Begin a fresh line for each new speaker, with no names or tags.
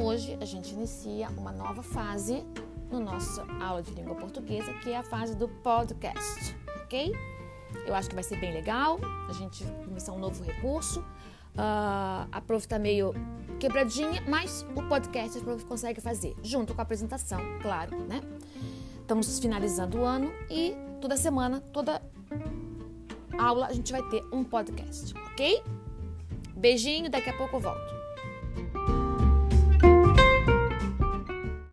hoje a gente inicia uma nova fase no nosso aula de língua portuguesa, que é a fase do podcast, ok? Eu acho que vai ser bem legal. A gente começar um novo recurso. Uh, a prof está meio quebradinha, mas o podcast a prof consegue fazer, junto com a apresentação, claro, né? Estamos finalizando o ano e toda semana, toda aula, a gente vai ter um podcast, ok? Beijinho, daqui a pouco eu volto.